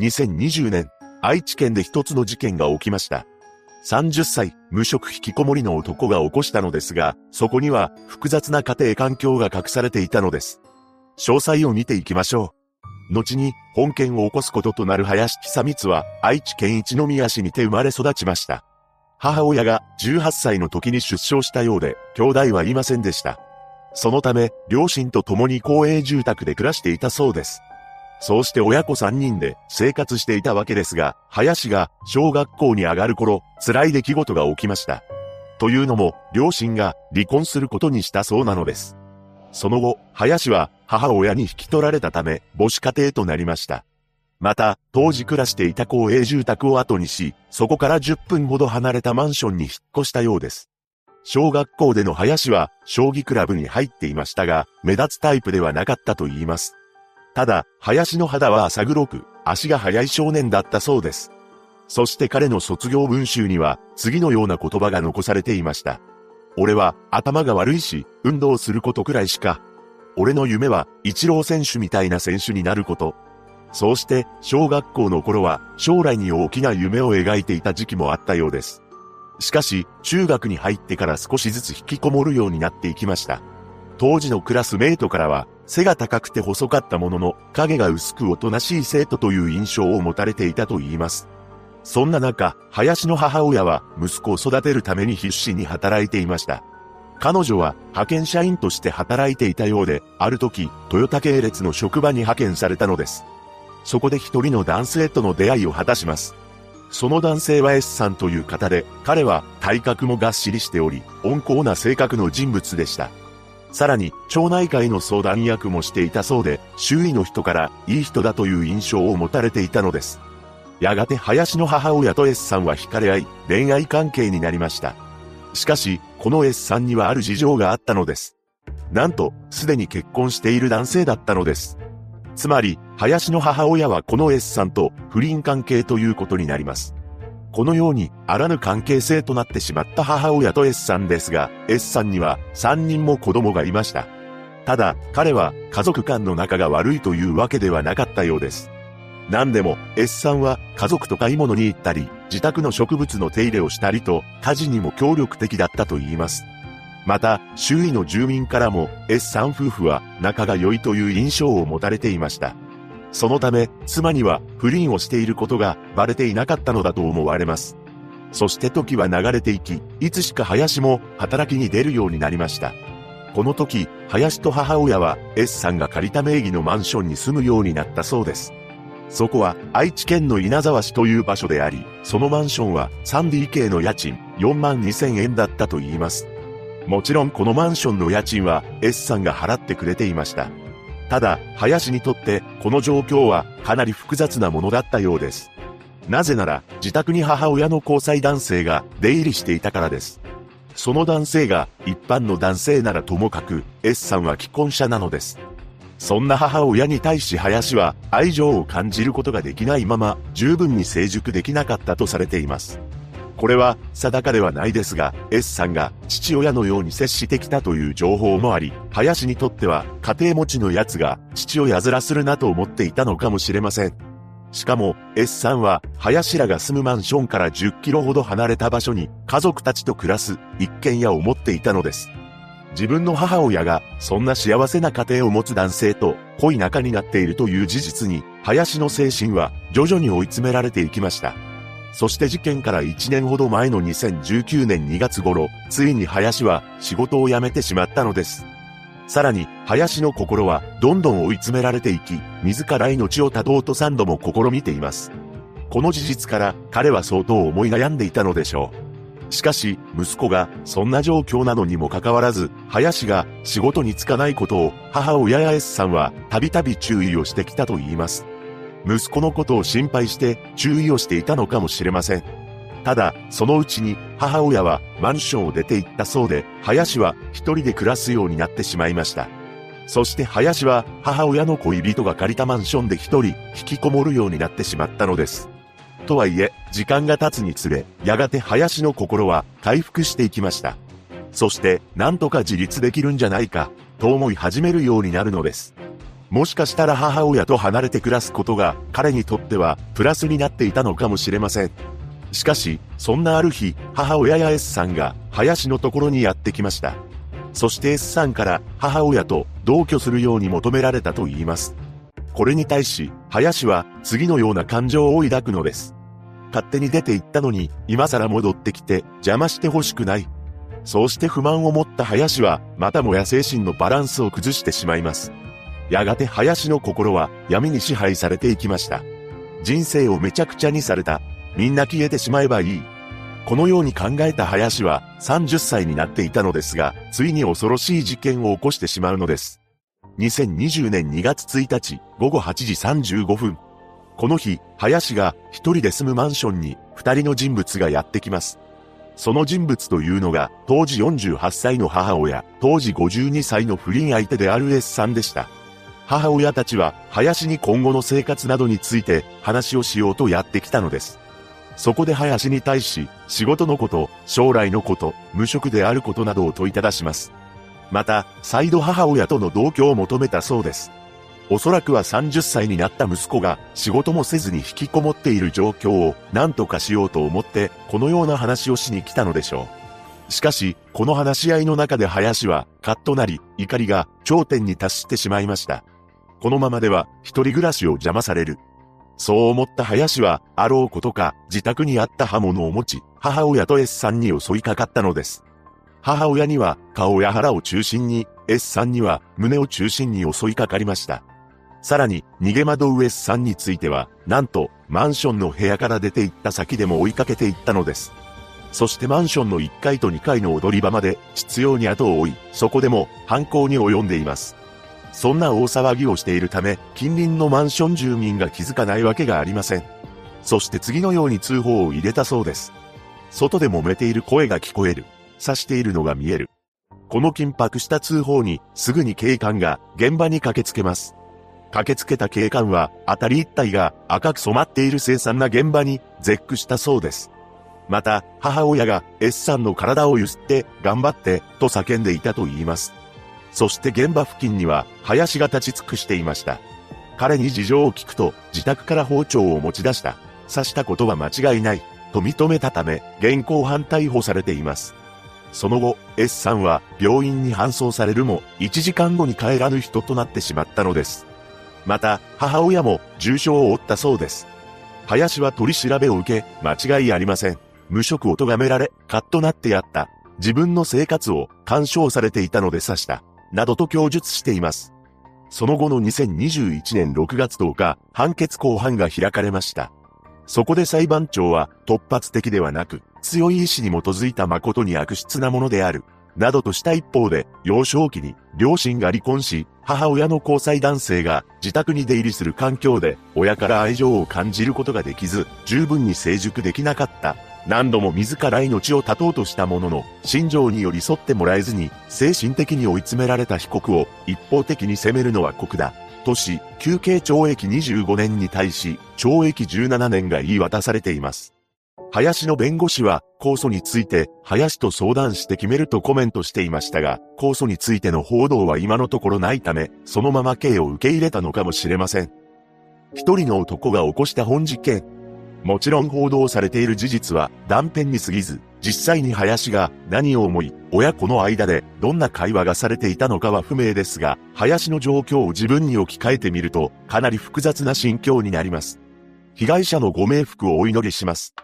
2020年、愛知県で一つの事件が起きました。30歳、無職引きこもりの男が起こしたのですが、そこには複雑な家庭環境が隠されていたのです。詳細を見ていきましょう。後に本件を起こすこととなる林久光は愛知県一宮市にて生まれ育ちました。母親が18歳の時に出生したようで、兄弟はいませんでした。そのため、両親と共に公営住宅で暮らしていたそうです。そうして親子3人で生活していたわけですが、林が小学校に上がる頃、辛い出来事が起きました。というのも、両親が離婚することにしたそうなのです。その後、林は母親に引き取られたため、母子家庭となりました。また、当時暮らしていた公営住宅を後にし、そこから10分ほど離れたマンションに引っ越したようです。小学校での林は、将棋クラブに入っていましたが、目立つタイプではなかったと言います。ただ、林の肌は浅黒く、足が速い少年だったそうです。そして彼の卒業文集には、次のような言葉が残されていました。俺は、頭が悪いし、運動することくらいしか。俺の夢は、一郎選手みたいな選手になること。そうして、小学校の頃は、将来に大きな夢を描いていた時期もあったようです。しかし、中学に入ってから少しずつ引きこもるようになっていきました。当時のクラスメイトからは、背が高くて細かったものの、影が薄くおとなしい生徒という印象を持たれていたと言います。そんな中、林の母親は息子を育てるために必死に働いていました。彼女は派遣社員として働いていたようで、ある時、トヨタ系列の職場に派遣されたのです。そこで一人の男性との出会いを果たします。その男性は S さんという方で、彼は体格もがっしりしており、温厚な性格の人物でした。さらに、町内会の相談役もしていたそうで、周囲の人からいい人だという印象を持たれていたのです。やがて林の母親と S さんは惹かれ合い、恋愛関係になりました。しかし、この S さんにはある事情があったのです。なんと、すでに結婚している男性だったのです。つまり、林の母親はこの S さんと不倫関係ということになります。このように、あらぬ関係性となってしまった母親と S さんですが、S さんには3人も子供がいました。ただ、彼は家族間の仲が悪いというわけではなかったようです。何でも、S さんは家族と買い物に行ったり、自宅の植物の手入れをしたりと、家事にも協力的だったと言います。また、周囲の住民からも S さん夫婦は仲が良いという印象を持たれていました。そのため、妻には不倫をしていることがバレていなかったのだと思われます。そして時は流れていき、いつしか林も働きに出るようになりました。この時、林と母親は S さんが借りた名義のマンションに住むようになったそうです。そこは愛知県の稲沢市という場所であり、そのマンションは 3DK の家賃4万2000円だったと言います。もちろんこのマンションの家賃は S さんが払ってくれていました。ただ、林にとってこの状況はかなり複雑なものだったようです。なぜなら、自宅に母親の交際男性が出入りしていたからです。その男性が一般の男性ならともかく、S さんは既婚者なのです。そんな母親に対し林は愛情を感じることができないまま十分に成熟できなかったとされています。これは定かではないですが、S さんが父親のように接してきたという情報もあり、林にとっては家庭持ちの奴が父親面するなと思っていたのかもしれません。しかも S さんは林らが住むマンションから10キロほど離れた場所に家族たちと暮らす一軒家を持っていたのです。自分の母親がそんな幸せな家庭を持つ男性と濃い仲になっているという事実に林の精神は徐々に追い詰められていきました。そして事件から1年ほど前の2019年2月頃、ついに林は仕事を辞めてしまったのです。さらに、林の心はどんどん追い詰められていき、自ら命を絶とうと3度も試みています。この事実から彼は相当思い悩んでいたのでしょう。しかし、息子がそんな状況なのにもかかわらず、林が仕事に就かないことを母親や S さんはたびたび注意をしてきたと言います。息子のことを心配して注意をしていたのかもしれません。ただ、そのうちに母親はマンションを出て行ったそうで、林は一人で暮らすようになってしまいました。そして林は母親の恋人が借りたマンションで一人引きこもるようになってしまったのです。とはいえ、時間が経つにつれ、やがて林の心は回復していきました。そして、なんとか自立できるんじゃないか、と思い始めるようになるのです。もしかしたら母親と離れて暮らすことが彼にとってはプラスになっていたのかもしれません。しかし、そんなある日、母親や S さんが林のところにやってきました。そして S さんから母親と同居するように求められたと言います。これに対し、林は次のような感情を抱くのです。勝手に出て行ったのに、今更戻ってきて邪魔してほしくない。そうして不満を持った林は、またもや精神のバランスを崩してしまいます。やがて林の心は闇に支配されていきました。人生をめちゃくちゃにされた。みんな消えてしまえばいい。このように考えた林は30歳になっていたのですが、ついに恐ろしい事件を起こしてしまうのです。2020年2月1日午後8時35分。この日、林が一人で住むマンションに二人の人物がやってきます。その人物というのが、当時48歳の母親、当時52歳の不倫相手である S さんでした。母親たちは、林に今後の生活などについて話をしようとやってきたのです。そこで林に対し、仕事のこと、将来のこと、無職であることなどを問いただします。また、再度母親との同居を求めたそうです。おそらくは30歳になった息子が仕事もせずに引きこもっている状況を何とかしようと思ってこのような話をしに来たのでしょう。しかし、この話し合いの中で林はカッとなり怒りが頂点に達してしまいました。このままでは一人暮らしを邪魔される。そう思った林は、あろうことか自宅にあった刃物を持ち、母親と S さんに襲いかかったのです。母親には顔や腹を中心に、S さんには胸を中心に襲いかかりました。さらに、逃げ惑う S さんについては、なんと、マンションの部屋から出て行った先でも追いかけていったのです。そしてマンションの1階と2階の踊り場まで、執拗に後を追い、そこでも、犯行に及んでいます。そんな大騒ぎをしているため、近隣のマンション住民が気づかないわけがありません。そして次のように通報を入れたそうです。外で揉めている声が聞こえる。刺しているのが見える。この緊迫した通報に、すぐに警官が現場に駆けつけます。駆けつけた警官は、辺り一帯が赤く染まっている凄惨な現場に絶句したそうです。また、母親が S さんの体をゆすって、頑張って、と叫んでいたと言います。そして現場付近には、林が立ち尽くしていました。彼に事情を聞くと、自宅から包丁を持ち出した。刺したことは間違いない。と認めたため、現行犯逮捕されています。その後、S さんは病院に搬送されるも、1時間後に帰らぬ人となってしまったのです。また、母親も重傷を負ったそうです。林は取り調べを受け、間違いありません。無職を咎められ、カッとなってやった。自分の生活を干渉されていたので刺した。などと供述しています。その後の2021年6月10日、判決公判が開かれました。そこで裁判長は突発的ではなく、強い意志に基づいた誠に悪質なものである。などとした一方で、幼少期に両親が離婚し、母親の交際男性が自宅に出入りする環境で、親から愛情を感じることができず、十分に成熟できなかった。何度も自ら命を絶とうとしたものの、心情に寄り添ってもらえずに、精神的に追い詰められた被告を一方的に責めるのは酷だ。とし、休刑懲役25年に対し、懲役17年が言い渡されています。林の弁護士は、控訴について、林と相談して決めるとコメントしていましたが、控訴についての報道は今のところないため、そのまま刑を受け入れたのかもしれません。一人の男が起こした本事件。もちろん報道されている事実は断片に過ぎず、実際に林が何を思い、親子の間でどんな会話がされていたのかは不明ですが、林の状況を自分に置き換えてみると、かなり複雑な心境になります。被害者のご冥福をお祈りします。